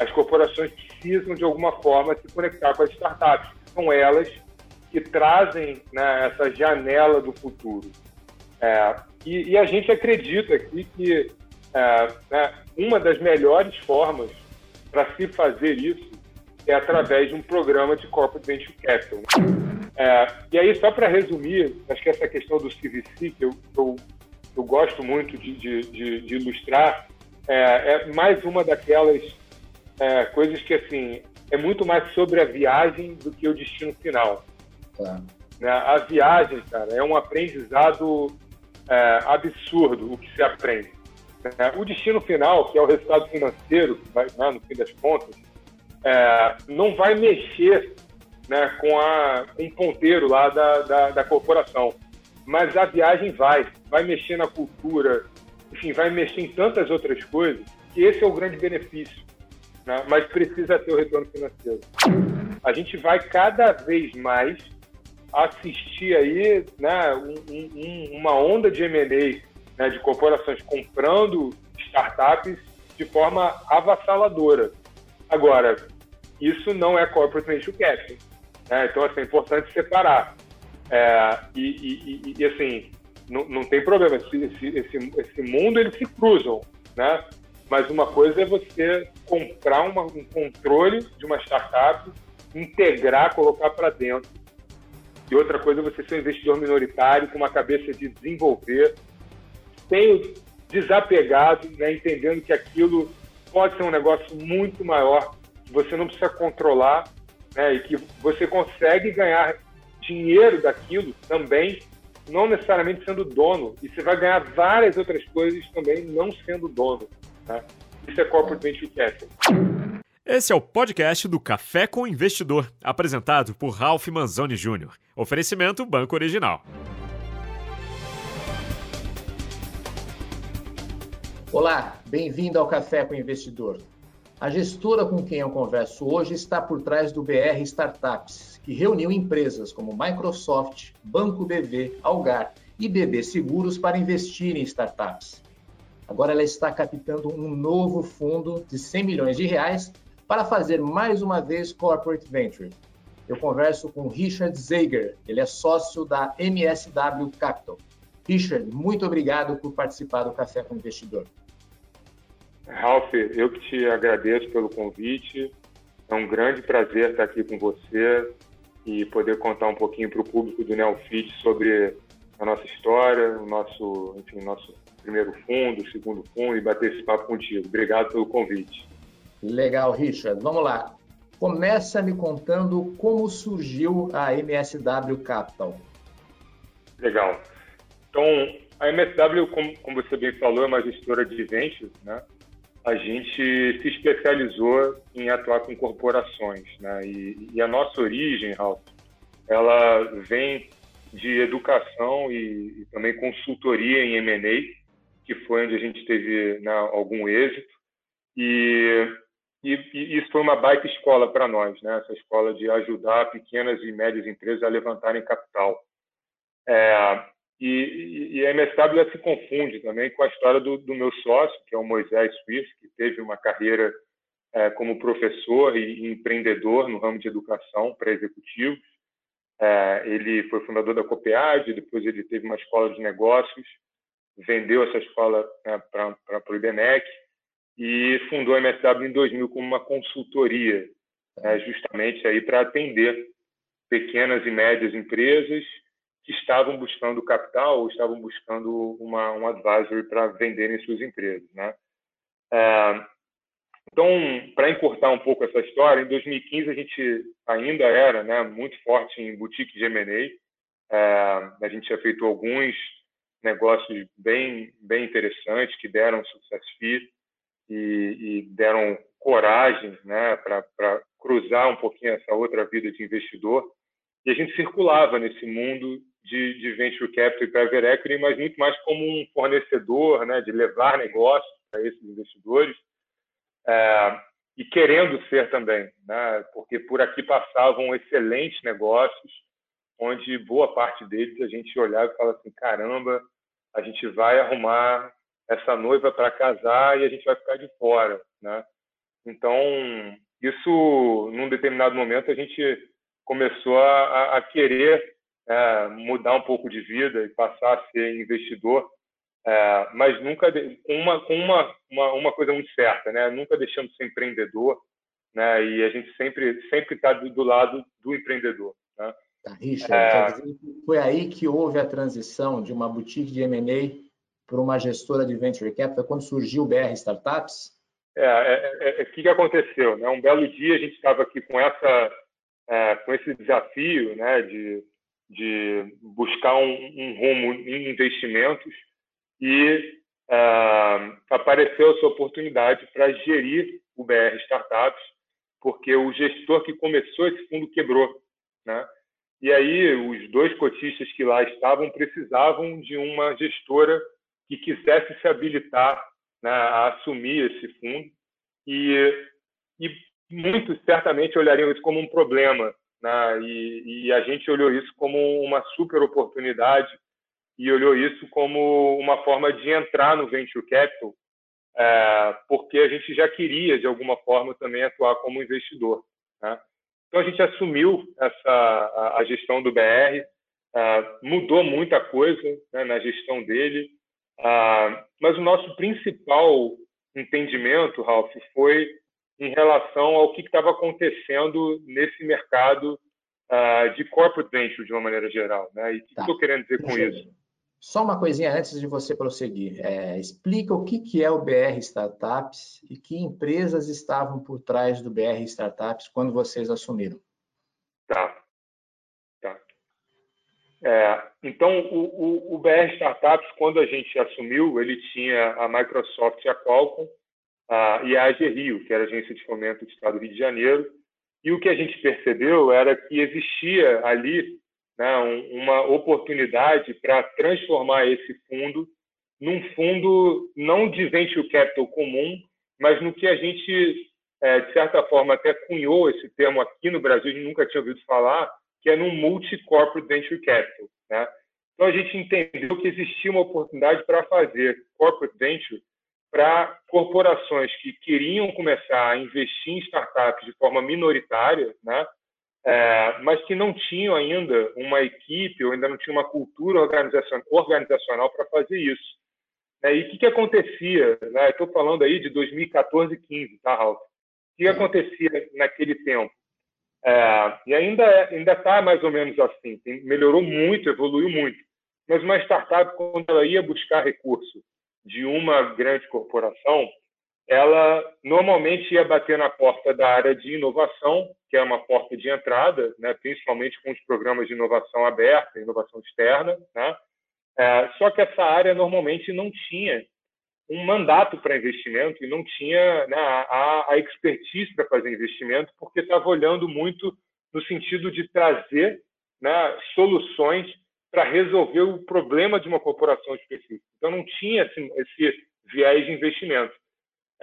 As corporações precisam, de alguma forma, se conectar com as startups. São elas que trazem né, essa janela do futuro. É, e, e, a gente acredita aqui que é, né, uma das melhores formas para se fazer isso é através de um programa de Corporate Venture Capital. É, e aí, só para resumir, acho que essa questão do CVC, que eu, eu, eu gosto muito de, de, de, de ilustrar, é, é, mais uma daquelas é, coisas que, assim, é muito mais sobre a viagem do que o destino final. Tá. Né? A viagem, cara, é um aprendizado é, absurdo o que se aprende. Né? O destino final, que é o resultado financeiro, que vai, né, no fim das contas, é, não vai mexer né, com, a, com o ponteiro lá da, da, da, corporação. Mas a viagem vai, vai mexer na cultura, enfim, vai mexer em tantas outras coisas, que esse é o grande benefício. Né? Mas precisa ter o retorno financeiro. A gente vai cada vez mais assistir aí né, um, um, uma onda de M&A né, de corporações comprando startups de forma avassaladora. Agora, isso não é corporate venture capital. Né? Então, assim, é importante separar. É, e, e, e, assim, não, não tem problema. Esse, esse, esse mundo, eles se cruzam, né? Mas uma coisa é você comprar uma, um controle de uma startup, integrar, colocar para dentro. E outra coisa é você ser um investidor minoritário com uma cabeça de desenvolver, sem desapegado, né, entendendo que aquilo pode ser um negócio muito maior, que você não precisa controlar, né, e que você consegue ganhar dinheiro daquilo também, não necessariamente sendo dono, e você vai ganhar várias outras coisas também não sendo dono. Né? Isso é corporate venture capital. Esse é o podcast do Café com Investidor, apresentado por Ralph Manzoni Jr. Oferecimento Banco Original. Olá, bem-vindo ao Café com Investidor. A gestora com quem eu converso hoje está por trás do BR Startups, que reuniu empresas como Microsoft, Banco BV, Algar e BB Seguros para investir em startups. Agora ela está captando um novo fundo de 100 milhões de reais para fazer mais uma vez corporate venture. Eu converso com Richard Zeiger, ele é sócio da MSW Capital. Richard, muito obrigado por participar do Café com o Investidor. Ralph, eu que te agradeço pelo convite. É um grande prazer estar aqui com você e poder contar um pouquinho para o público do Neofit sobre a nossa história, o nosso, enfim, nosso primeiro fundo, segundo fundo e bater esse papo contigo. Obrigado pelo convite. Legal, Richard. Vamos lá. Começa me contando como surgiu a MSW Capital. Legal. Então, a MSW, como, você bem falou, é uma gestora de ventures, né? A gente se especializou em atuar com corporações, né? E, e a nossa origem, Ralph, ela vem de educação e, e também consultoria em M&A, que foi onde a gente teve né, algum êxito. E e, e, isso foi uma baita escola para nós, né? essa escola de ajudar pequenas e médias empresas a levantarem capital. É, e, e, a MSW se confunde também com a história do, do, meu sócio, que é o Moisés Suíço, que teve uma carreira é, como professor e, empreendedor no ramo de educação para executivos. É, ele foi fundador da Copead, depois ele teve uma escola de negócios, vendeu essa escola né, para o IBMEC, e fundou a MSW em 2000 como uma consultoria, né, justamente aí para atender pequenas e médias empresas que estavam buscando capital ou estavam buscando uma, um advisory para venderem suas empresas, né? É, então, para encurtar um pouco essa história, em 2015 a gente ainda era né, muito forte em boutique de M&A. É, a gente já feito alguns negócios bem, bem interessantes que deram sucesso e, e deram coragem né, para cruzar um pouquinho essa outra vida de investidor. E a gente circulava nesse mundo de, de venture capital e private equity, mas muito mais como um fornecedor, né, de levar negócios para esses investidores é, e querendo ser também, né, porque por aqui passavam excelentes negócios, onde boa parte deles a gente olhava e falava assim, caramba, a gente vai arrumar essa noiva para casar e a gente vai ficar de fora, né? Então, isso, num determinado momento, a gente começou a, a querer é, mudar um pouco de vida e passar a ser investidor, é, mas nunca com uma uma, uma, uma coisa muito certa, né? Nunca deixamos de ser empreendedor, né? E a gente sempre sempre está do, do, lado do empreendedor. Né? Tá, Richard, é... foi aí que houve a transição de uma boutique de M&A para uma gestora de venture capital quando surgiu o BR Startups? É, é, é, é, o que, aconteceu? Né? Um belo dia a gente estava aqui com essa é, com esse desafio, né, de, de buscar um, um rumo em investimentos e uh, apareceu essa oportunidade para gerir o BR Startups, porque o gestor que começou esse fundo quebrou, né? E aí os dois cotistas que lá estavam precisavam de uma gestora que quisesse se habilitar né, a assumir esse fundo e, e muitos certamente olhariam isso como um problema, né, e, e a gente olhou isso como uma super oportunidade e olhou isso como uma forma de entrar no venture capital, é, porque a gente já queria de alguma forma também atuar como investidor. Né? Então a gente assumiu essa a, a gestão do BR, uh, mudou muita coisa né, na gestão dele, uh, mas o nosso principal entendimento, Ralph, foi em relação ao que estava acontecendo nesse mercado uh, de corporate venture de uma maneira geral. Né? E o que tá. estou querendo dizer com isso? Só uma coisinha antes de você prosseguir. É, explica o que, que é o BR Startups e que empresas estavam por trás do BR Startups quando vocês assumiram. Tá. tá. É, então, o, o, o, BR Startups, quando a gente assumiu, ele tinha a Microsoft e a Qualcomm a, e a AG Rio, que era a Agência de Fomento do Estado do Rio de Janeiro. E o que a gente percebeu era que existia ali né, uma oportunidade para transformar esse fundo num fundo não de venture capital comum, mas no que a gente, é, de certa forma, até cunhou esse termo aqui no Brasil, a gente nunca tinha ouvido falar, que é num multi-corporate venture capital. Né? Então, a gente entendeu que existia uma oportunidade para fazer corporate venture para corporações que queriam começar a investir em startups de forma minoritária, né? É, mas que não tinham ainda uma equipe ou ainda não tinha uma cultura organizacional, organizacional para fazer isso. É, e o que, que acontecia? Né? Estou falando aí de 2014 e 15, tá, Ralf? O que, que acontecia naquele tempo? É, e ainda é, ainda está mais ou menos assim. Tem, melhorou muito, evoluiu muito. Mas uma startup, quando ela ia buscar recurso de uma grande corporação, ela normalmente ia bater na porta da área de inovação, que é uma porta de entrada, né, principalmente com os programas de inovação aberta, inovação externa. Né? É, só que essa área normalmente não tinha um mandato para investimento e não tinha né, a, a expertise para fazer investimento, porque estava olhando muito no sentido de trazer né, soluções para resolver o problema de uma corporação específica. Então, não tinha esse, esse viés de investimento.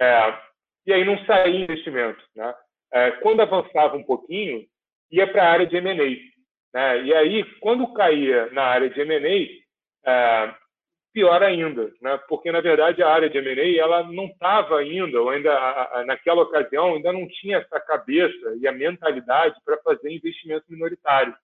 É, e aí não saía investimento. Né? É, quando avançava um pouquinho, ia para a área de M&A. Né? E aí, quando caía na área de M&A, é, pior ainda, né? porque, na verdade, a área de M&A ela não estava ainda, ou ainda a, a, naquela ocasião, ainda não tinha essa cabeça e a mentalidade para fazer investimento minoritário.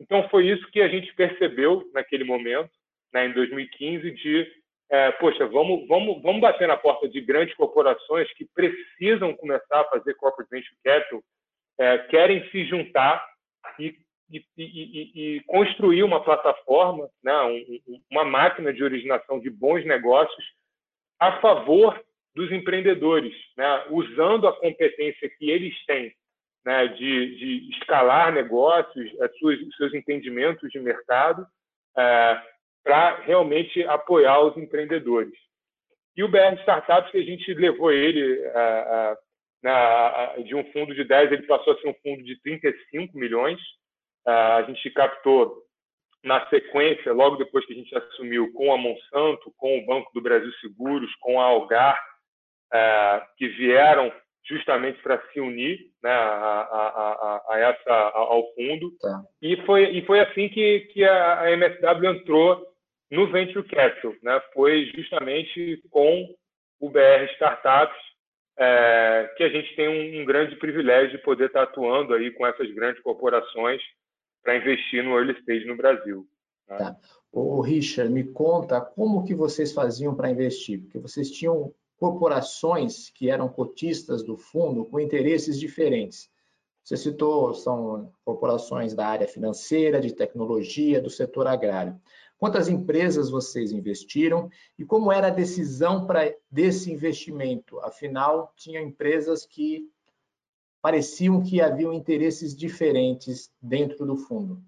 Então, foi isso que a gente percebeu naquele momento, né, em 2015, de é, poxa, vamos, vamos, vamos bater na porta de grandes corporações que precisam começar a fazer corporate venture capital, é, querem se juntar e, e, e, e, construir uma plataforma, né, um, uma máquina de originação de bons negócios a favor dos empreendedores, né, usando a competência que eles têm né, de, de escalar negócios, seus, seus entendimentos de mercado, é, para realmente apoiar os empreendedores. E o BR Startups, que a gente levou ele uh, uh, na, de um fundo de 10, ele passou a ser um fundo de 35 milhões. A gente captou na sequência, logo depois que a gente assumiu, com a Monsanto, com o Banco do Brasil Seguros, com a Algar, que vieram justamente para se unir né, a, a, a, essa, ao fundo. Tá. E, foi, e foi assim que, que a, MSW entrou no Venture Capital. Né? Foi justamente com o BR Startups é, que a gente tem um, um, grande privilégio de poder estar atuando aí com essas grandes corporações para investir no early stage no Brasil. Né? Tá. Richard, me conta como que vocês faziam para investir, porque vocês tinham corporações que eram cotistas do fundo com interesses diferentes. Você citou, são corporações da área financeira, de tecnologia, do setor agrário. Quantas empresas vocês investiram e como era a decisão para desse investimento? Afinal, tinha empresas que pareciam que haviam interesses diferentes dentro do fundo.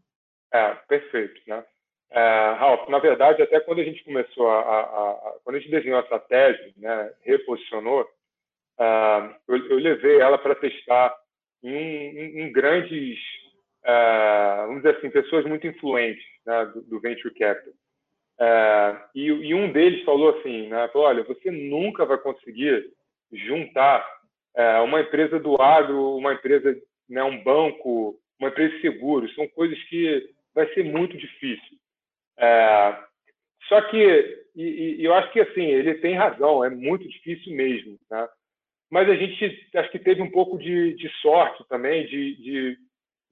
É, perfeito, né? É, Ralf, na verdade, até quando a gente começou a, a, a quando a gente desenhou a estratégia, né, reposicionou, uh, eu, eu, levei ela para testar em, em, em grandes, uh, vamos dizer assim, pessoas muito influentes né, do, do, venture capital. Uh, e, e, um deles falou assim, né, falou, olha, você nunca vai conseguir juntar uma empresa do agro, uma empresa, né, um banco, uma empresa de seguros, são coisas que vai ser muito difícil. Só que, e, e, eu acho que assim, ele tem razão, é muito difícil mesmo. Né? Mas a gente acho que teve um pouco de, de sorte também, de, de,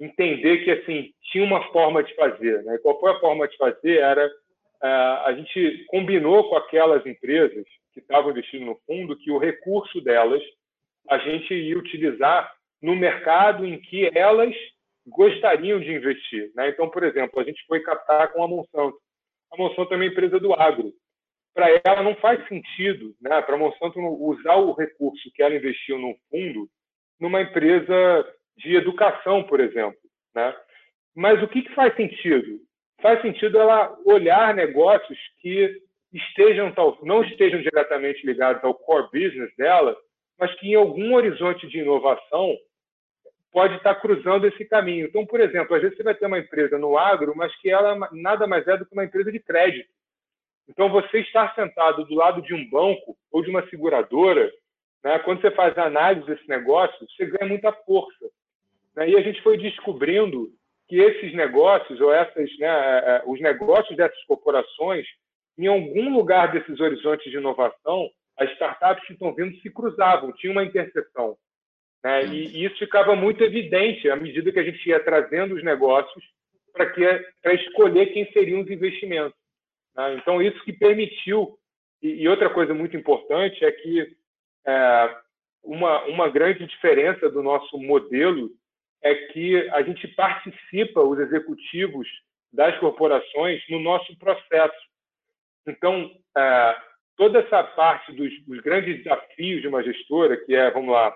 entender que assim tinha uma forma de fazer. Né? qual foi a forma de fazer? Era uh, a gente combinou com aquelas empresas que estavam investindo no fundo que o recurso delas a gente ia utilizar no mercado em que elas gostariam de investir. Né? Então, por exemplo, a gente foi captar com a Monsanto. A Monsanto é uma empresa do agro. Para ela não faz sentido, né, para a Monsanto usar o recurso que ela investiu no fundo numa empresa de educação, por exemplo. Né? Mas o que, que faz sentido? Faz sentido ela olhar negócios que estejam não estejam diretamente ligados ao core business dela, mas que em algum horizonte de inovação pode estar cruzando esse caminho. Então, por exemplo, às vezes você vai ter uma empresa no agro, mas que ela nada mais é do que uma empresa de crédito. Então, você estar sentado do lado de um banco ou de uma seguradora, né, quando você faz a análise desse negócio, você ganha muita força. Né? E a gente foi descobrindo que esses negócios, ou essas, né, é, é, os negócios dessas corporações, em algum lugar desses horizontes de inovação, as startups que estão vindo se cruzavam, tinha uma interseção. Né? E, isso ficava muito evidente à medida que a gente ia trazendo os negócios para escolher quem seriam os investimentos. Né? Então, isso que permitiu. E, e, outra coisa muito importante é que é, uma, uma grande diferença do nosso modelo é que a gente participa, os executivos das corporações, no nosso processo. Então, é, toda essa parte dos, dos grandes desafios de uma gestora, que é, vamos lá,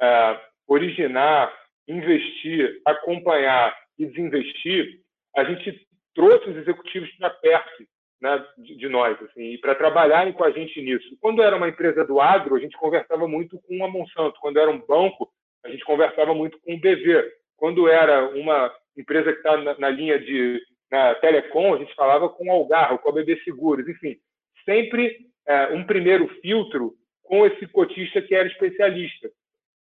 é, originar, investir, acompanhar e desinvestir, a gente trouxe os executivos para perto né, de, de, nós, assim, e para trabalharem com a gente nisso. Quando era uma empresa do agro, a gente conversava muito com a Monsanto. Quando era um banco, a gente conversava muito com o BV. Quando era uma empresa que está na, na, linha de na telecom, a gente falava com o Algarro, com a BB Seguros, enfim, sempre é, um primeiro filtro com esse cotista que era especialista.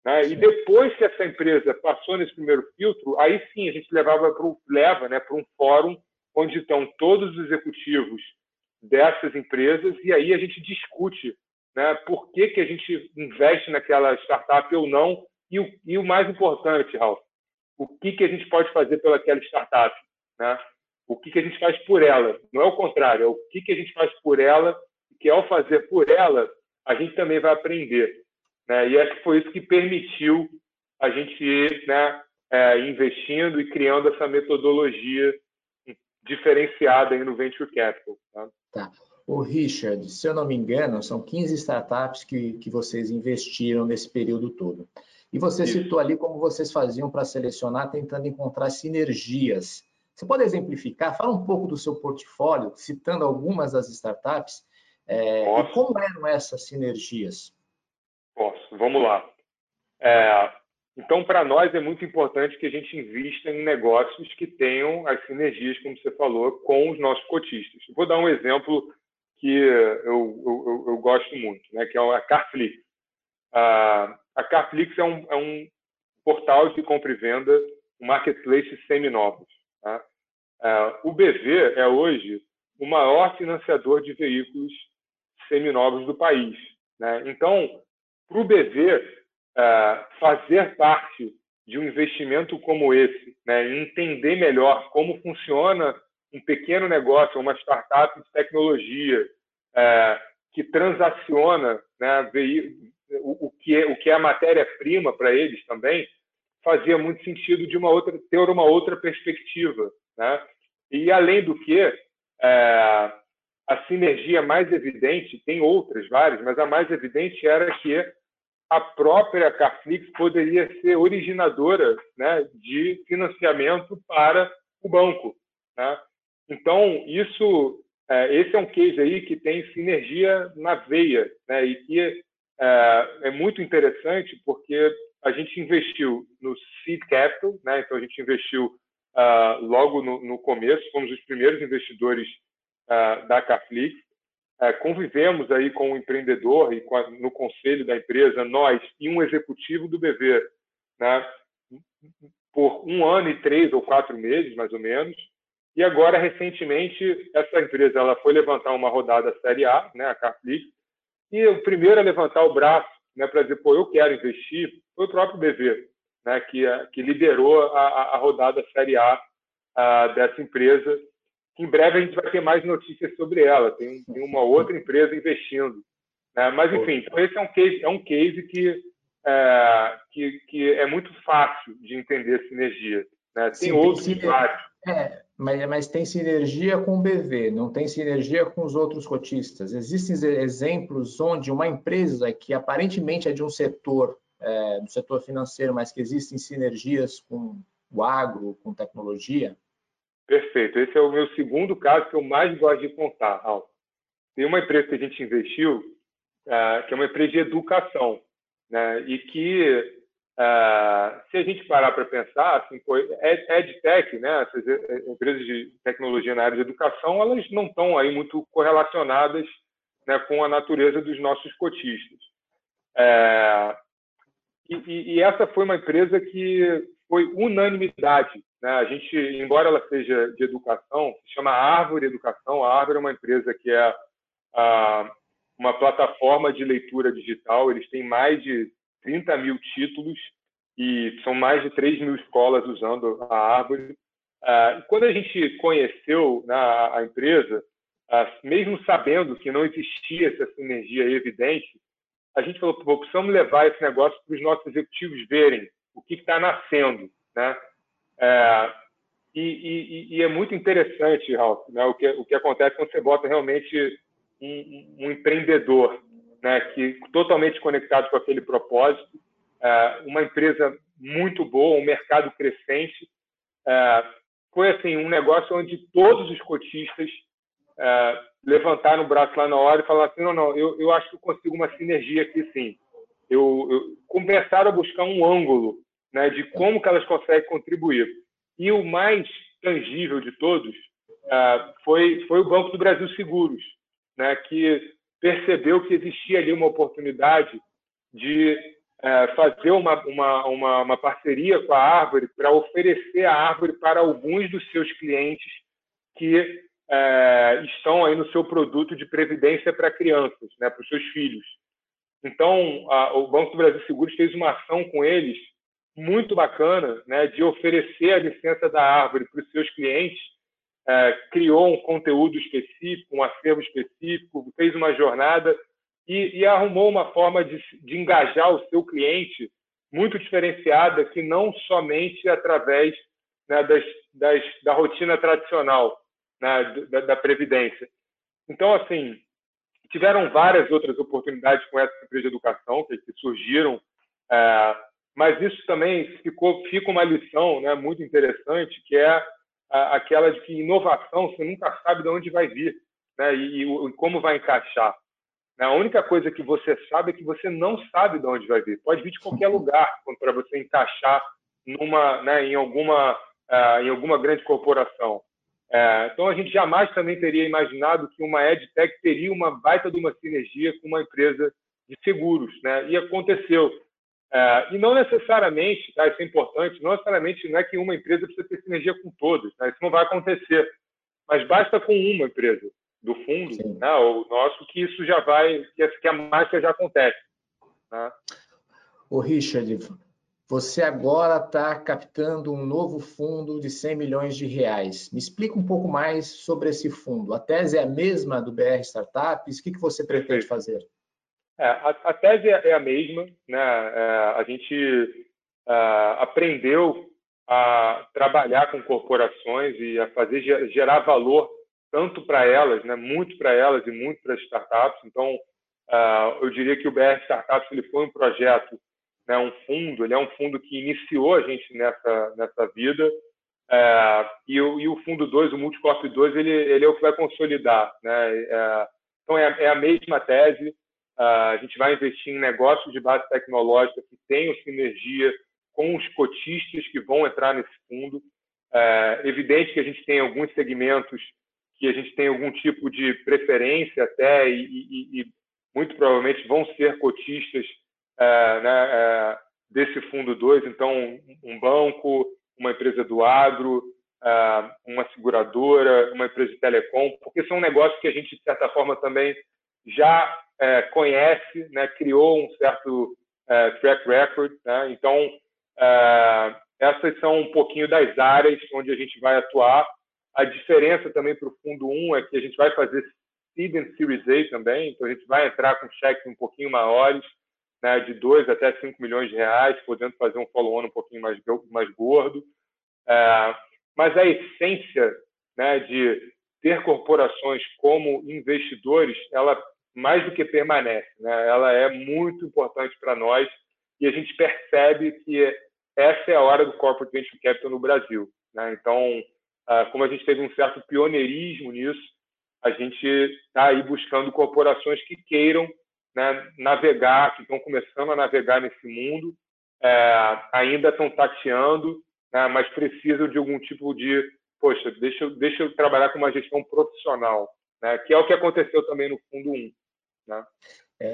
Né? E depois que essa empresa passou nesse primeiro filtro, aí sim a gente levava pro, leva né, para um fórum onde estão todos os executivos dessas empresas e aí a gente discute né, por que, que a gente investe naquela startup ou não e o, e o mais importante, Ralf, o que, que a gente pode fazer pelaquela startup, né? o que, que a gente faz por ela, não é o contrário, é o que, que a gente faz por ela, que ao fazer por ela, a gente também vai aprender. Né? E acho que foi isso que permitiu a gente ir né, é, investindo e criando essa metodologia diferenciada aí no Venture Capital. Tá? tá. O Richard, se eu não me engano, são 15 startups que, que vocês investiram nesse período todo. E você Isso. citou ali como vocês faziam para selecionar, tentando encontrar sinergias. Você pode exemplificar? Fala um pouco do seu portfólio, citando algumas das startups, é, e como eram essas sinergias? Posso, vamos lá. É, então, para nós é muito importante que a gente invista em negócios que tenham as sinergias, como você falou, com os nossos cotistas. Vou dar um exemplo que eu, eu, eu gosto muito, né, que é a Carflix. A Carflix é um, é um portal de compra e venda, um marketplace seminovos. Tá? o BV é hoje o maior financiador de veículos seminovos do país. Né? Então, para o BV uh, fazer parte de um investimento como esse, né, entender melhor como funciona um pequeno negócio, uma startup de tecnologia uh, que transaciona né, o, o, que é, o que é a matéria-prima para eles também, fazia muito sentido de uma outra ter uma outra perspectiva, né? E além do que é, a sinergia mais evidente tem outras várias, mas a mais evidente era que a própria Carflix poderia ser originadora né, de financiamento para o banco. Né? Então, isso, é, esse é um case aí que tem sinergia na veia né, e que é, é, muito interessante porque a gente investiu no seed capital, né, então a gente investiu uh, logo no, no, começo, fomos os primeiros investidores uh, da Carflix, é, convivemos aí com o empreendedor e a, no conselho da empresa, nós e um executivo do BV, né, por um ano e três ou quatro meses, mais ou menos. E agora, recentemente, essa empresa ela foi levantar uma rodada Série A, né, a Carflix, e o primeiro a levantar o braço né, para dizer, pô, eu quero investir, foi o próprio BV, né, que, que liderou a, a rodada Série A, a dessa empresa em breve a gente vai ter mais notícias sobre ela. Tem, tem uma outra empresa investindo. Né? Mas, enfim, então esse é um case, é um case que, é, que, que é muito fácil de entender sinergia. Né? Tem Sim, outros tem vários. É, mas, mas tem sinergia com o BV, não tem sinergia com os outros cotistas. Existem exemplos onde uma empresa que aparentemente é de um setor, é, do setor financeiro, mas que existem sinergias com o agro, com tecnologia? Perfeito. Esse é o meu segundo caso que eu mais gosto de contar, Raul. Tem uma empresa que a gente investiu, uh, que é uma empresa de educação, né? e que, uh, se a gente parar para pensar, assim, pô, EdTech, né? essas eh, empresas de tecnologia na área de educação, elas não estão aí muito correlacionadas né, com a natureza dos nossos cotistas. É, e, e, essa foi uma empresa que foi unanimidade né? A gente, embora ela seja de educação, se chama Árvore Educação. A Árvore é uma empresa que é a, uma plataforma de leitura digital. Eles têm mais de 30 mil títulos e são mais de 3 mil escolas usando a Árvore. Uh, quando a gente conheceu né, a empresa, uh, mesmo sabendo que não existia essa sinergia evidente, a gente falou, precisamos levar esse negócio para os nossos executivos verem o que está nascendo, né? É, e, e, e, é muito interessante, Ralf, né, o, que, o que acontece quando você bota realmente um, um empreendedor né, que totalmente conectado com aquele propósito, é, uma empresa muito boa, um mercado crescente. É, foi assim um negócio onde todos os cotistas é, levantaram o braço lá na hora e falaram assim, não, não, eu, eu acho que eu consigo uma sinergia aqui sim. Eu, eu começaram a buscar um ângulo né, de como que elas conseguem contribuir. E o mais tangível de todos uh, foi, foi o Banco do Brasil Seguros, né, que percebeu que existia ali uma oportunidade de uh, fazer uma, uma, uma, uma, parceria com a Árvore para oferecer a Árvore para alguns dos seus clientes que uh, estão aí no seu produto de previdência para crianças, né, para os seus filhos. Então, a, o Banco do Brasil Seguros fez uma ação com eles muito bacana né, de oferecer a licença da árvore para os seus clientes, é, criou um conteúdo específico, um acervo específico, fez uma jornada e, e arrumou uma forma de, de, engajar o seu cliente muito diferenciada, que não somente através né, das, das, da rotina tradicional né, da, da Previdência. Então, assim, tiveram várias outras oportunidades com essa empresa de educação que, que surgiram é, mas isso também ficou, fica uma lição né, muito interessante, que é a, aquela de que inovação você nunca sabe de onde vai vir né, e, e, como vai encaixar. A única coisa que você sabe é que você não sabe de onde vai vir. Pode vir de qualquer lugar para você encaixar numa, né, em alguma, uh, em alguma grande corporação. Uh, então a gente jamais também teria imaginado que uma edtech teria uma baita de uma sinergia com uma empresa de seguros, né? E aconteceu. É, e não necessariamente, tá, isso é importante, não necessariamente não é que uma empresa precisa ter sinergia com todas, tá, isso não vai acontecer. Mas basta com uma empresa do fundo, né, o nosso, que isso já vai, que a mágica já acontece. Né? O Richard, você agora está captando um novo fundo de 100 milhões de reais. Me explica um pouco mais sobre esse fundo. A tese é a mesma do BR Startups? O que, que você pretende fazer? É, a, a, tese é a mesma. Né? É, a gente é, aprendeu a trabalhar com corporações e a fazer gerar valor tanto para elas, né? muito para elas e muito para as startups. Então, uh, eu diria que o BR Startups ele foi um projeto né, um fundo, ele é um fundo que iniciou a gente nessa, nessa vida, é, e, o, e, o, fundo 2, o Multicorp 2, ele, ele é o que vai consolidar. Né? É, então, é, é, a mesma tese, é, a gente vai investir em negócios de base tecnológica que tenham sinergia com os cotistas que vão entrar nesse fundo. É evidente que a gente tem alguns segmentos que a gente tem algum tipo de preferência até e, e, e muito provavelmente vão ser cotistas é, né, é, desse fundo 2, então um banco, uma empresa do agro, é, uma seguradora, uma empresa de telecom, porque são negócios que a gente, de certa forma, também já é, conhece, né, criou um certo é, track record. Né, então, é, essas são um pouquinho das áreas onde a gente vai atuar. A diferença também para o fundo 1 um é que a gente vai fazer Seed and Series A também, então a gente vai entrar com cheques um pouquinho maiores, né, de 2 até 5 milhões de reais, podendo fazer um follow-on um pouquinho mais, mais gordo. É, mas a essência né, de ter corporações como investidores, ela mais do que permanece. Né? Ela é muito importante para nós e a gente percebe que essa é a hora do corporate venture capital no Brasil. Né? Então, ah, como a gente teve um certo pioneirismo nisso, a gente está aí buscando corporações que queiram né, navegar, que estão começando a navegar nesse mundo, é, ainda estão tateando, né, mas precisam de algum tipo de, poxa, deixa, deixa eu trabalhar com uma gestão profissional, né, que é o que aconteceu também no Fundo 1. Né? É,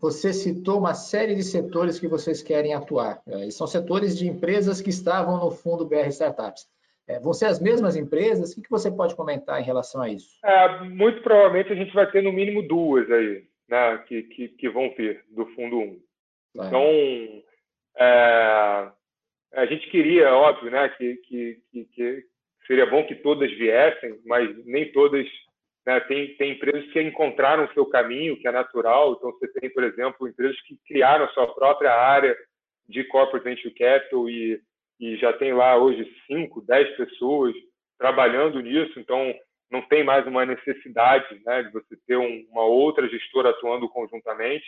você citou uma série de setores que vocês querem atuar. É, são setores de empresas que estavam no Fundo BR Startups. É, vão ser as mesmas empresas? O que, você pode comentar em relação a isso? É, muito provavelmente a gente vai ter no mínimo duas aí né, que, que, que vão vir do Fundo 1. É. Então, é, a gente queria, óbvio, né, que, que, que, seria bom que todas viessem, mas nem todas. Né, tem, tem empresas que encontraram o seu caminho, que é natural. Então, você tem, por exemplo, empresas que criaram a sua própria área de corporate venture capital e, e já tem lá hoje 5, 10 pessoas trabalhando nisso. Então, não tem mais uma necessidade né, de você ter um, uma outra gestora atuando conjuntamente.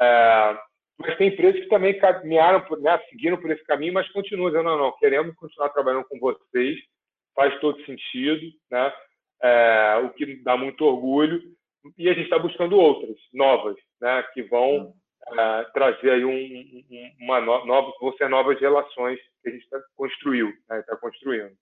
É, mas tem empresas que também caminharam, né, seguiram por esse caminho, mas continuam dizendo, não, não, queremos continuar trabalhando com vocês, faz todo sentido, né, é, o que dá muito orgulho, e a gente está buscando outras, novas, né, que vão é, trazer aí um, um, uma nova, vão ser novas relações que a gente tá, construiu, está né, construindo.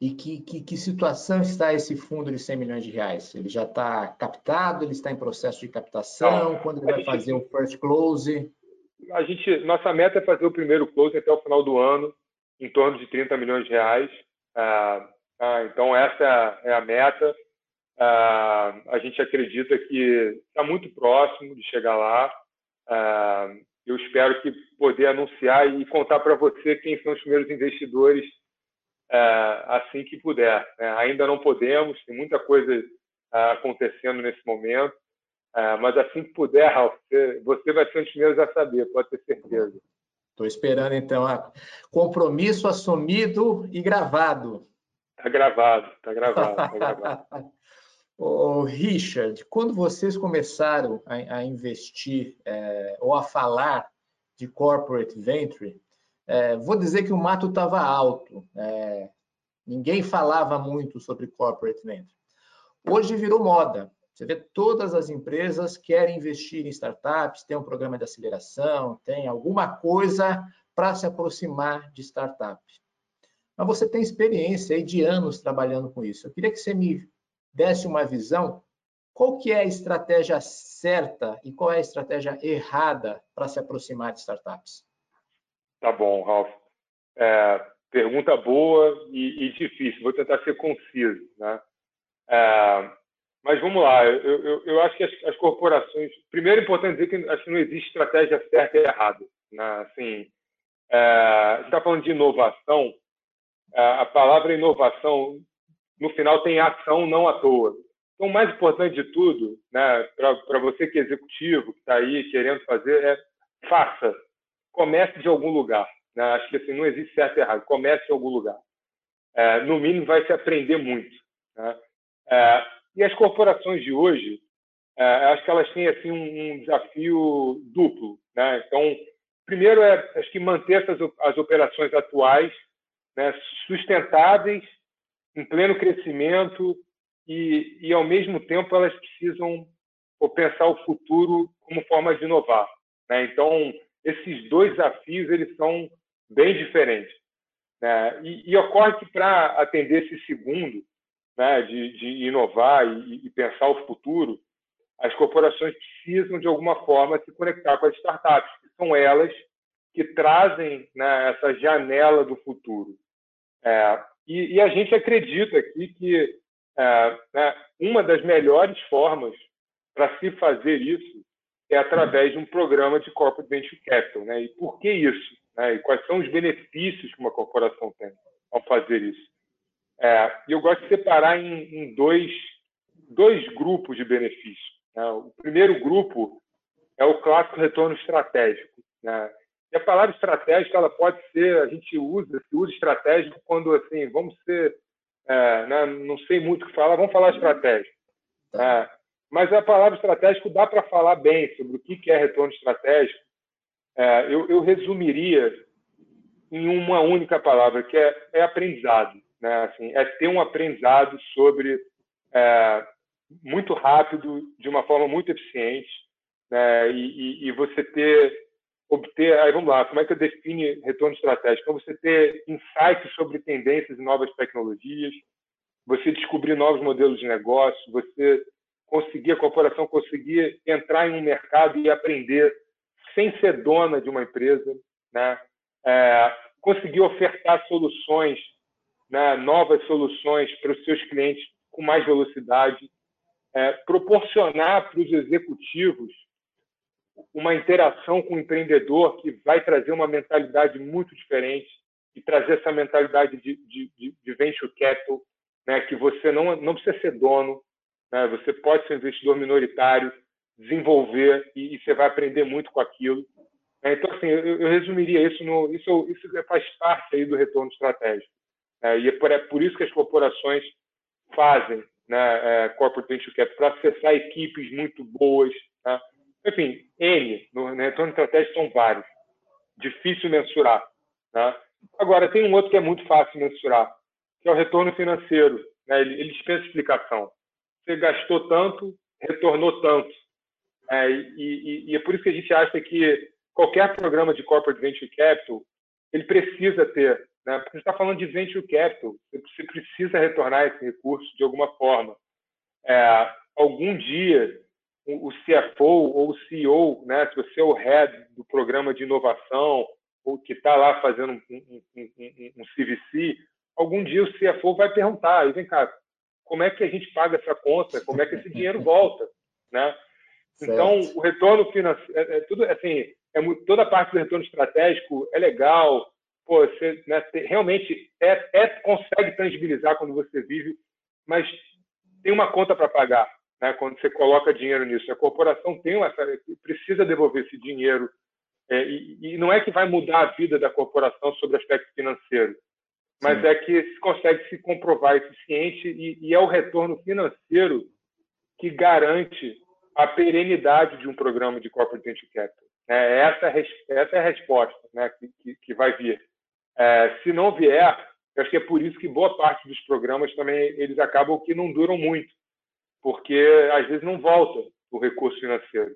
E que, que, que, situação está esse fundo de 100 milhões de reais? Ele já está captado? Ele está em processo de captação? Não, Quando ele vai gente, fazer o first close? A gente, nossa meta é fazer o primeiro close até o final do ano, em torno de 30 milhões de reais. Ah, ah, então, essa é a meta. Ah, a gente acredita que está muito próximo de chegar lá. Ah, eu espero que poder anunciar e contar para você quem são os primeiros investidores é, assim que puder. Né? Ainda não podemos, tem muita coisa é, acontecendo nesse momento, é, mas assim que puder, Ralf, você, vai ser um dos primeiros a saber, pode ter certeza. Estou esperando, então, compromisso assumido e gravado. Está gravado, está gravado, tá gravado. Ô, Richard, quando vocês começaram a, a investir é, ou a falar de corporate venture, é, vou dizer que o mato estava alto. É, ninguém falava muito sobre corporate venture. Hoje virou moda. Você vê todas as empresas querem investir em startups, tem um programa de aceleração, tem alguma coisa para se aproximar de startups. Mas você tem experiência aí de anos trabalhando com isso. Eu queria que você me desse uma visão. Qual que é a estratégia certa e qual é a estratégia errada para se aproximar de startups? Tá bom, Ralf. É, pergunta boa e, e, difícil. Vou tentar ser conciso, né? É, mas vamos lá, eu, eu, eu acho que as, as, corporações. Primeiro, é importante dizer que acho que não existe estratégia certa e errada. Né? Assim, é, está falando de inovação, a palavra inovação, no final, tem ação não à toa. Então, o mais importante de tudo, né, para você que é executivo, que está aí querendo fazer, é faça. Comece de algum lugar. Né? Acho que assim, não existe certo e errado. Comece em algum lugar. É, no mínimo, vai se aprender muito. Né? É, e as corporações de hoje, é, acho que elas têm assim um, um desafio duplo. Né? Então, primeiro é acho que manter essas, as operações atuais né, sustentáveis, em pleno crescimento e, e, ao mesmo tempo, elas precisam pensar o futuro como forma de inovar. Né? Então, esses dois desafios eles são bem diferentes. Né? E, e, ocorre que para atender esse segundo, né, de, de inovar e, e, pensar o futuro, as corporações precisam, de alguma forma, se conectar com as startups, que são elas que trazem né, essa janela do futuro. É, e, e, a gente acredita aqui que é, né, uma das melhores formas para se fazer isso é através de um programa de corporate venture capital. Né? E por que isso? Né? E quais são os benefícios que uma corporação tem ao fazer isso? É, eu gosto de separar em, em, dois, dois grupos de benefícios. Né? O primeiro grupo é o clássico retorno estratégico. Né? E a palavra estratégica ela pode ser, a gente usa, se usa estratégico quando assim, vamos ser, é, né? não sei muito o que falar, vamos falar estratégico. É, mas a palavra estratégico dá para falar bem sobre o que é retorno estratégico. É, eu, eu resumiria em uma única palavra, que é, é aprendizado né? Assim, é ter um aprendizado sobre é, muito rápido, de uma forma muito eficiente, né? e, e, e, você ter obter, aí vamos lá, como é que eu define retorno estratégico? É você ter insights sobre tendências e novas tecnologias, você descobrir novos modelos de negócio, você conseguir a corporação conseguir entrar em um mercado e aprender sem ser dona de uma empresa, né? É, conseguir ofertar soluções né, novas soluções para os seus clientes com mais velocidade, é, proporcionar para os executivos uma interação com o empreendedor que vai trazer uma mentalidade muito diferente e trazer essa mentalidade de, de, de venture capital, né, que você não, não precisa ser dono, né, você pode ser um investidor minoritário, desenvolver e, e, você vai aprender muito com aquilo. É, então, assim, eu, eu resumiria isso no isso, isso faz parte aí do retorno estratégico. É, e é por, é por, isso que as corporações fazem né, é, corporate venture capital, para acessar equipes muito boas. Enfim, N, no, no retorno estratégico são vários. Difícil mensurar. Tá? Agora, tem um outro que é muito fácil mensurar, que é o retorno financeiro. Né? Ele, ele dispensa explicação. Você gastou tanto, retornou tanto. É, e, e, e, é por isso que a gente acha que qualquer programa de corporate venture capital ele precisa ter né? Porque está falando de venture capital, você precisa retornar esse recurso de alguma forma. É, algum dia, o CFO ou o CEO, né, se você é o head do programa de inovação, ou que está lá fazendo um, um, um, um, CVC, algum dia o CFO vai perguntar, e vem cá, como é que a gente paga essa conta? Como é que esse dinheiro volta? Né? Então, o retorno financeiro, é, é tudo assim, é, toda a parte do retorno estratégico é legal, pô, você né, realmente é, é, consegue tangibilizar quando você vive, mas tem uma conta para pagar, né, quando você coloca dinheiro nisso. A corporação tem uma, precisa devolver esse dinheiro é, e, e, não é que vai mudar a vida da corporação sobre o aspecto financeiro, mas Sim. é que se consegue se comprovar eficiente e, e é o retorno financeiro que garante a perenidade de um programa de corporate venture capital. É, essa, essa é a resposta né, que, que, que vai vir. É, se não vier, acho que é por isso que boa parte dos programas também eles acabam que não duram muito, porque às vezes não volta o recurso financeiro.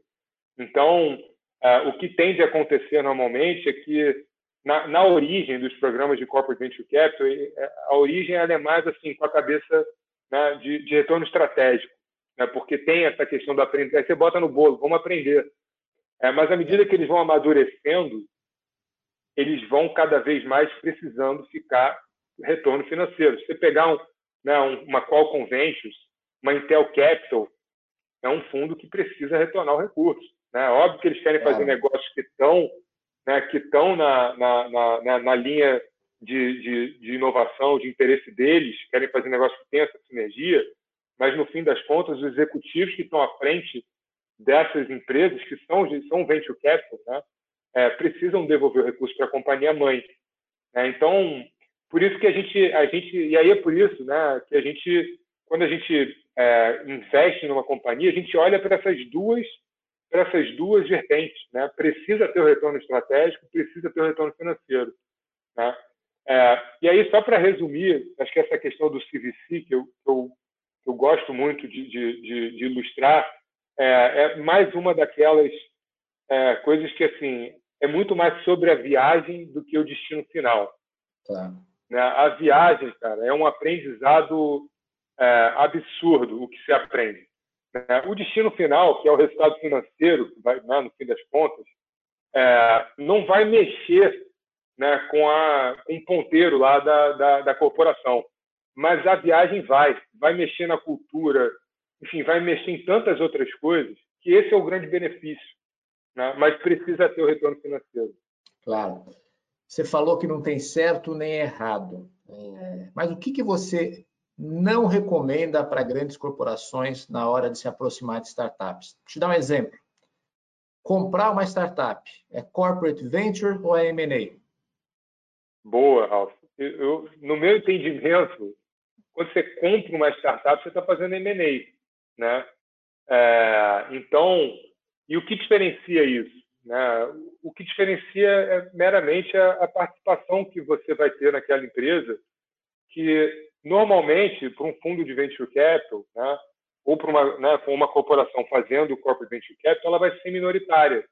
Então, é, o que tende a acontecer normalmente é que na, na, origem dos programas de corporate venture capital, é, a origem é mais assim com a cabeça né, de, de, retorno estratégico, né, porque tem essa questão do aprender. Aí você bota no bolo, vamos aprender. É, mas à medida que eles vão amadurecendo, eles vão cada vez mais precisando ficar retorno financeiro. Se você pegar um, né, uma Qualcomm Ventures, uma Intel Capital é um fundo que precisa retornar o recurso. Né? Óbvio que eles querem fazer negócios que estão né, que estão na, na, na, na linha de, de, de, inovação, de interesse deles, querem fazer negócios que tenham essa sinergia, mas no fim das contas, os executivos que estão à frente dessas empresas, que são, são venture capital, né, é, precisam devolver o recurso para a companhia mãe. Né? Então, por isso que a gente, a gente, e aí é por isso né, que a gente, quando a gente é, investe numa companhia, a gente olha para essas duas para essas duas vertentes, né? Precisa ter o retorno estratégico, precisa ter o retorno financeiro, né? É, e aí só para resumir, acho que essa questão do CVC que eu, eu, eu gosto muito de, de, de, de ilustrar é, é, mais uma daquelas é, coisas que assim é muito mais sobre a viagem do que o destino final. Tá. Né? A viagem, cara, é um aprendizado é, absurdo o que se aprende. Né? O destino final, que é o resultado financeiro, vai, né, no fim das contas, é, não vai mexer né, com, a, com o ponteiro lá da, da, da, corporação. Mas a viagem vai, vai mexer na cultura, enfim, vai mexer em tantas outras coisas, que esse é o grande benefício. Né? Mas precisa ter o retorno financeiro. Claro. Você falou que não tem certo nem errado. É, mas o que, que você não recomenda para grandes corporações na hora de se aproximar de startups. Vou te dar um exemplo. Comprar uma startup é corporate venture ou é M&A? Boa, Ralf. Eu, eu, no meu entendimento, quando você compra uma startup, você está fazendo M&A, né? É, então, e o que diferencia isso? Né? O que diferencia é meramente a, a participação que você vai ter naquela empresa, que Normalmente, para um fundo de venture capital, né, ou para uma, né, com uma corporação fazendo corporate venture capital, ela vai ser minoritária.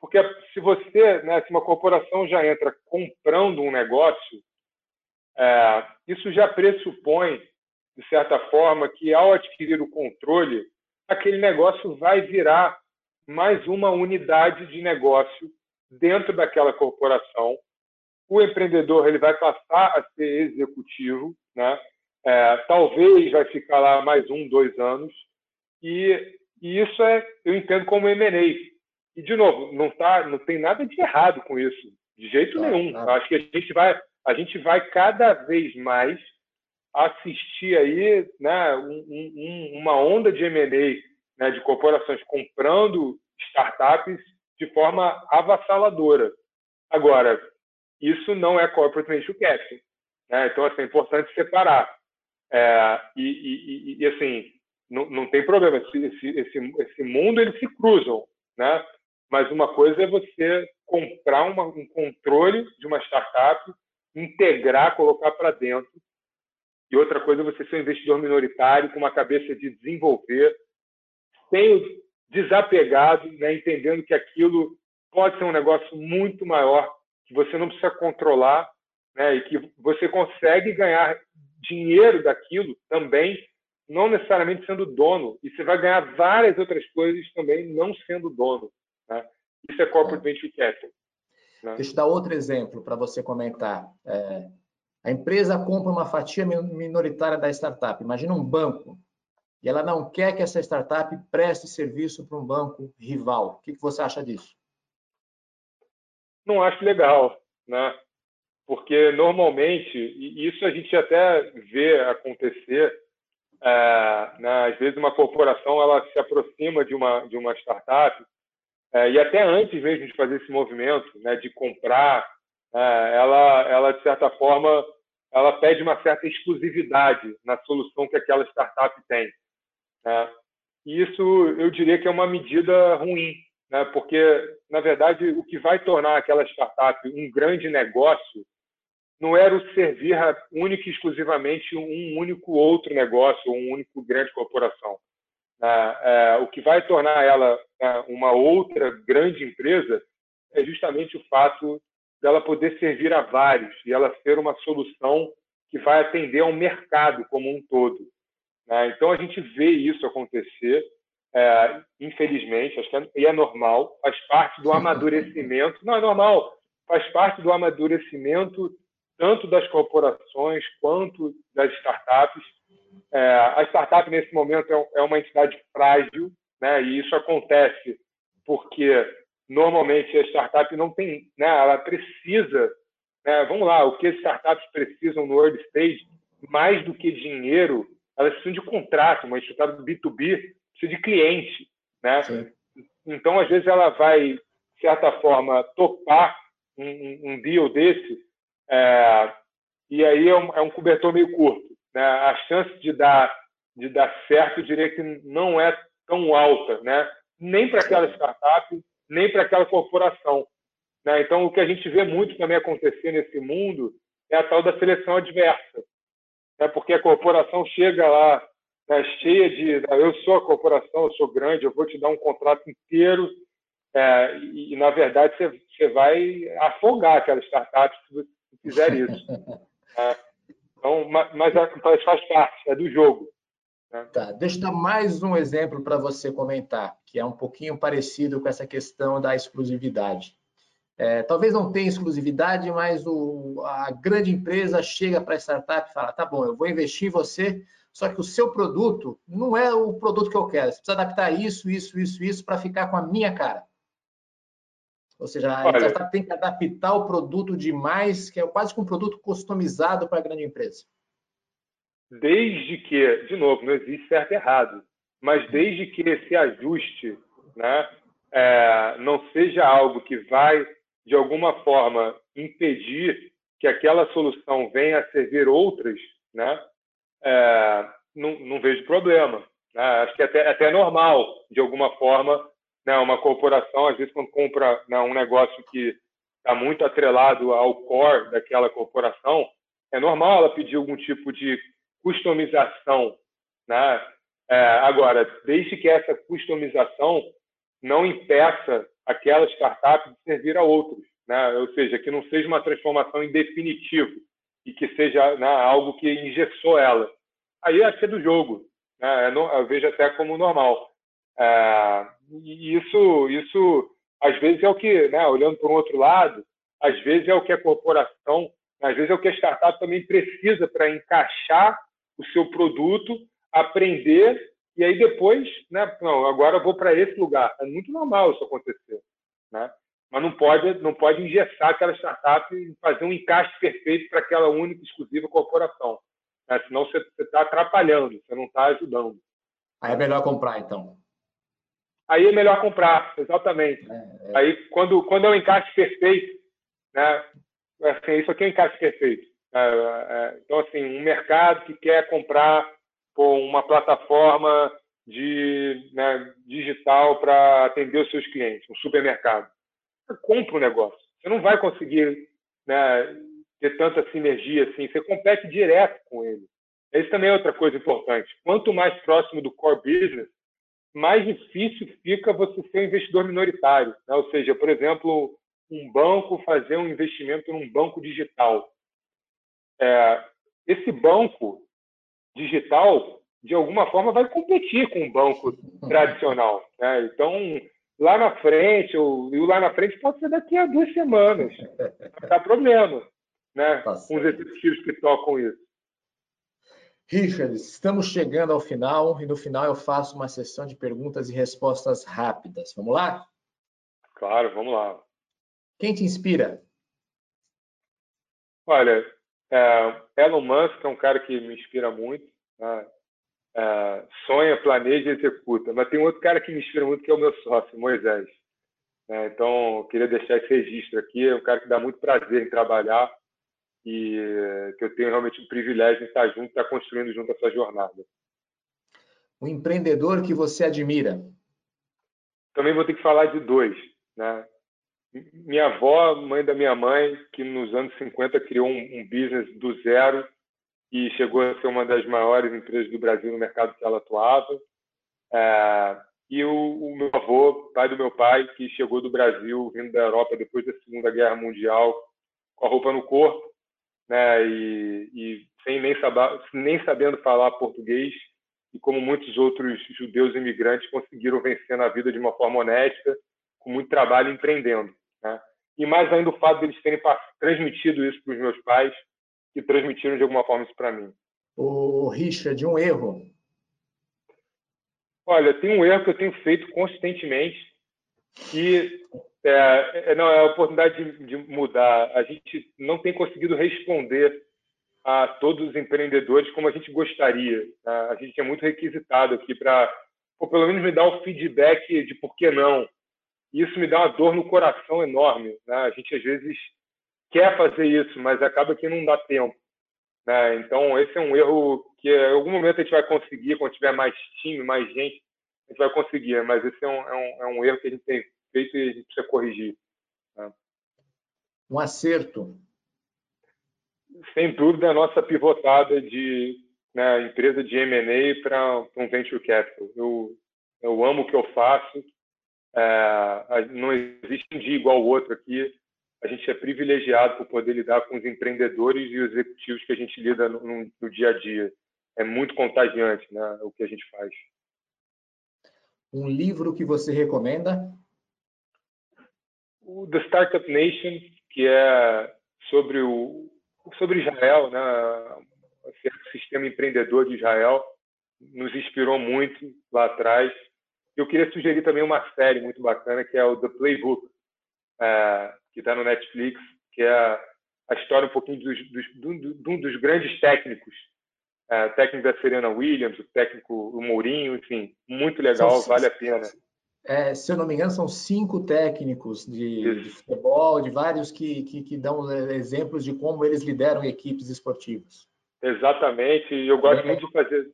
Porque se você, né, se uma corporação já entra comprando um negócio, é, isso já pressupõe, de certa forma, que ao adquirir o controle, aquele negócio vai virar mais uma unidade de negócio dentro daquela corporação. O empreendedor ele vai passar a ser executivo né? É, talvez vai ficar lá mais um, dois anos, e, e isso é, eu entendo como M&A. E, de novo, não, tá, não tem nada de errado com isso, de jeito nenhum. Acho que a gente, vai, a gente vai cada vez mais assistir aí né, um, um, uma onda de M&A, né, de corporações comprando startups de forma avassaladora. Agora, isso não é corporate venture capital. Né? Então, assim, é importante separar. É, e, e, e, assim, não, não tem problema. Esse, esse, esse mundo, eles se cruzam, né? Mas uma coisa é você comprar uma, um controle de uma startup, integrar, colocar para dentro. E outra coisa é você ser um investidor minoritário com uma cabeça de desenvolver, sem desapegado, né, entendendo que aquilo pode ser um negócio muito maior, que você não precisa controlar, né, e que você consegue ganhar dinheiro daquilo também, não necessariamente sendo dono, e você vai ganhar várias outras coisas também não sendo dono. Né? Isso é corporate é. venture capital. Né? Deixa eu dar outro exemplo para você comentar. É, a empresa compra uma fatia minoritária da startup. Imagina um banco e ela não quer que essa startup preste serviço para um banco rival. O que, que você acha disso? Não acho legal, né? porque normalmente, e isso a gente até vê acontecer, é, né, às vezes uma corporação ela se aproxima de uma, de uma startup, é, e até antes mesmo de fazer esse movimento, né, de comprar, é, ela, ela, de certa forma, ela pede uma certa exclusividade na solução que aquela startup tem. Né? E isso, eu diria que é uma medida ruim, né? porque, na verdade, o que vai tornar aquela startup um grande negócio não era o servir único e exclusivamente um único outro negócio, um único grande corporação. É, é, o que vai tornar ela é, uma outra grande empresa é justamente o fato dela poder servir a vários e ela ser uma solução que vai atender ao mercado como um todo. Né? Então a gente vê isso acontecer, é, infelizmente, acho que é, e é normal, faz parte do amadurecimento. Não é normal, faz parte do amadurecimento tanto das corporações quanto das startups, É, a startup, nesse momento, é, é uma entidade frágil, né? e isso acontece porque, normalmente, a startup não tem, né? ela precisa, né? vamos lá, o que as startups precisam no early stage, mais do que dinheiro, elas precisam de contrato, uma startup B2B precisa de cliente, né? Então, às vezes, ela vai, de certa forma, topar um, um deal desse, é, e aí é um, é um cobertor meio curto né, a chance de dar, de dar certo, eu diria que não é tão alta, né? nem para aquela startup, nem para aquela corporação. Né? Então, o que a gente vê muito também acontecer nesse mundo é a tal da seleção adversa. Né? Porque a corporação chega lá né, cheia de. Eu sou a corporação, eu sou grande, eu vou te dar um contrato inteiro. É, e, na verdade, você, você vai afogar aquela startup se você fizer isso. Né? Então, mas, mas faz parte, é do jogo. Né? Tá, deixa eu dar mais um exemplo para você comentar, que é um pouquinho parecido com essa questão da exclusividade. É, talvez não tenha exclusividade, mas o, a grande empresa chega para a startup e fala: tá bom, eu vou investir em você, só que o seu produto não é o produto que eu quero. Você precisa adaptar isso, isso, isso, isso para ficar com a minha cara. Ou seja, a Olha, startup tem que adaptar o produto demais, que é quase que um produto customizado para a grande empresa. Desde que, de novo, não existe certo e errado, mas desde que esse ajuste né, é, não seja algo que vai, de alguma forma, impedir que aquela solução venha a servir outras, né, é, não, não, vejo problema. Né? Acho que é até, até normal, de alguma forma, né, uma corporação, às vezes, quando compra né, um negócio que está muito atrelado ao core daquela corporação, é normal ela pedir algum tipo de customização. Né? É, agora, desde que essa customização não impeça aquela startup de servir a outros, né? ou seja, que não seja uma transformação em definitivo e que seja né, algo que engessou ela. Aí é do jogo. Né? Eu vejo até como normal. É, e isso, isso, às vezes, é o que, né, olhando para um outro lado, às vezes é o que a corporação, às vezes é o que a startup também precisa para encaixar o seu produto, aprender e aí depois, né, não, agora eu vou para esse lugar. É muito normal isso acontecer, né? Mas não pode, não pode engessar aquela startup e fazer um encaixe perfeito para aquela única exclusiva corporação. Né? Senão você está atrapalhando, você não está ajudando. Aí é melhor comprar, então aí é melhor comprar, exatamente. É, é. Aí, quando, quando é um encaixe perfeito, né? Assim, isso aqui é um encaixe perfeito. É, é, então, assim, um mercado que quer comprar por uma plataforma de né, digital para atender os seus clientes, um supermercado. Você compra um negócio. Você não vai conseguir né, ter tanta sinergia assim. Você compete direto com ele. Isso também é outra coisa importante. Quanto mais próximo do core business, mais difícil fica você ser um investidor minoritário. Né? Ou seja, por exemplo, um banco fazer um investimento num banco digital. É, esse banco digital, de alguma forma, vai competir com um banco tradicional. Né? Então, lá na frente, ou, e lá na frente pode ser daqui a duas semanas. Não dá problema. Né? Tá com os executivos que tocam isso. Richard, estamos chegando ao final e no final eu faço uma sessão de perguntas e respostas rápidas. Vamos lá? Claro, vamos lá. Quem te inspira? Olha, é, Elon Musk é um cara que me inspira muito. Né? É, sonha, planeja e executa. Mas tem outro cara que me inspira muito que é o meu sócio, Moisés. É, então, eu queria deixar esse registro aqui. É um cara que dá muito prazer em trabalhar e que eu tenho realmente o privilégio de estar junto, estar construindo junto essa jornada. Um empreendedor que você admira? Também vou ter que falar de dois, né? Minha avó, mãe da minha mãe, que nos anos 50 criou um, um business do zero e chegou a ser uma das maiores empresas do Brasil no mercado que ela atuava. É, e o, o, meu avô, pai do meu pai, que chegou do Brasil, vindo da Europa depois da Segunda Guerra Mundial, com a roupa no corpo, né, e, e sem nem, saber, nem sabendo falar português, e como muitos outros judeus imigrantes conseguiram vencer na vida de uma forma honesta, com muito trabalho empreendendo. Né? E mais ainda o fato deles terem transmitido isso para os meus pais, que transmitiram de alguma forma isso para mim. O Richard, um erro. Olha, tem um erro que eu tenho feito consistentemente, que é, é, não, é a oportunidade de, de mudar. A gente não tem conseguido responder a todos os empreendedores como a gente gostaria. Tá? A gente é muito requisitado aqui para, pelo menos, me dar o feedback de por que não. E isso me dá uma dor no coração enorme. Né? A gente, às vezes, quer fazer isso, mas acaba que não dá tempo. Né? Então, esse é um erro que em algum momento a gente vai conseguir, quando tiver mais time, mais gente, a gente vai conseguir. Mas esse é um, é um, é um erro que a gente tem feito e a gente precisa corrigir. Né? Um acerto. Sem dúvida, a nossa pivotada de né, empresa de M&A para um venture capital. Eu, eu amo o que eu faço. É, não existe um dia igual ao outro aqui a gente é privilegiado por poder lidar com os empreendedores e os executivos que a gente lida no, no dia a dia. É muito contagiante né, o que a gente faz. Um livro que você recomenda? O The Startup Nation, que é sobre o sobre Israel, né, o sistema empreendedor de Israel, nos inspirou muito lá atrás. Eu queria sugerir também uma série muito bacana que é o The Playbook, é, que está no Netflix, que é a história um pouquinho dos, dos, de um dos grandes técnicos, é, técnico da Serena Williams, o técnico o Mourinho, enfim, muito legal, são, vale a pena. É, se eu não me engano, são cinco técnicos de, de futebol, de vários que, que, que, dão exemplos de como eles lideram equipes esportivas. Exatamente, eu gosto é. muito de fazer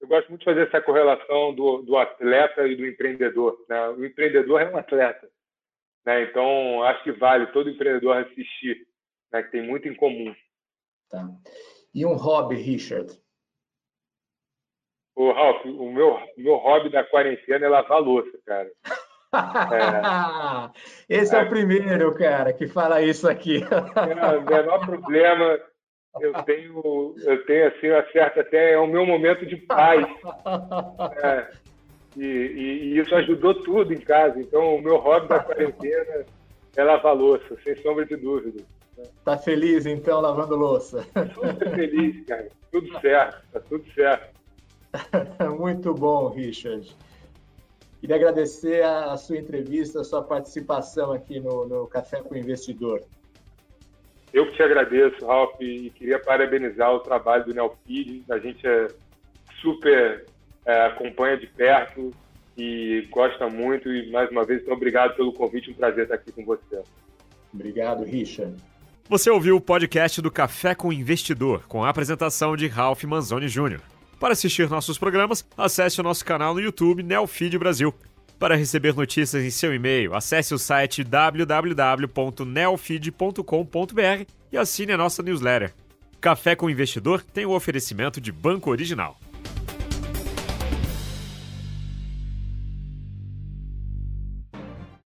eu gosto muito de fazer essa correlação do, do atleta e do empreendedor. Né? O empreendedor é um atleta. Né? Então, acho que vale todo empreendedor assistir, né? que tem muito em comum. Tá. E um hobby, Richard? O Ralf, o meu, meu hobby da quarentena é lavar louça, cara. É... Esse é, é, o primeiro, cara, que fala isso aqui. É, o menor problema, eu tenho, eu tenho assim, acerto até, é o meu momento de paz. É, e, e, e, isso ajudou tudo em casa. Então, o meu hobby da quarentena é lavar louça, sem sombra de dúvida. Tá feliz, então, lavando louça? Super feliz, cara. Tudo certo, tá tudo certo. Muito bom, Richard. Queria agradecer a, sua entrevista, a sua participação aqui no, no Café com o Investidor. Eu que te agradeço, Ralf, e queria parabenizar o trabalho do Nelfeed. A gente é super é, acompanha de perto e gosta muito. E mais uma vez, então, obrigado pelo convite. Um prazer estar aqui com você. Obrigado, Richard. Você ouviu o podcast do Café com Investidor, com a apresentação de Ralph Manzoni Jr. Para assistir nossos programas, acesse o nosso canal no YouTube Neofeed Brasil. Para receber notícias em seu e-mail, acesse o site www.neofeed.com.br e assine a nossa newsletter. Café com Investidor tem o oferecimento de Banco Original.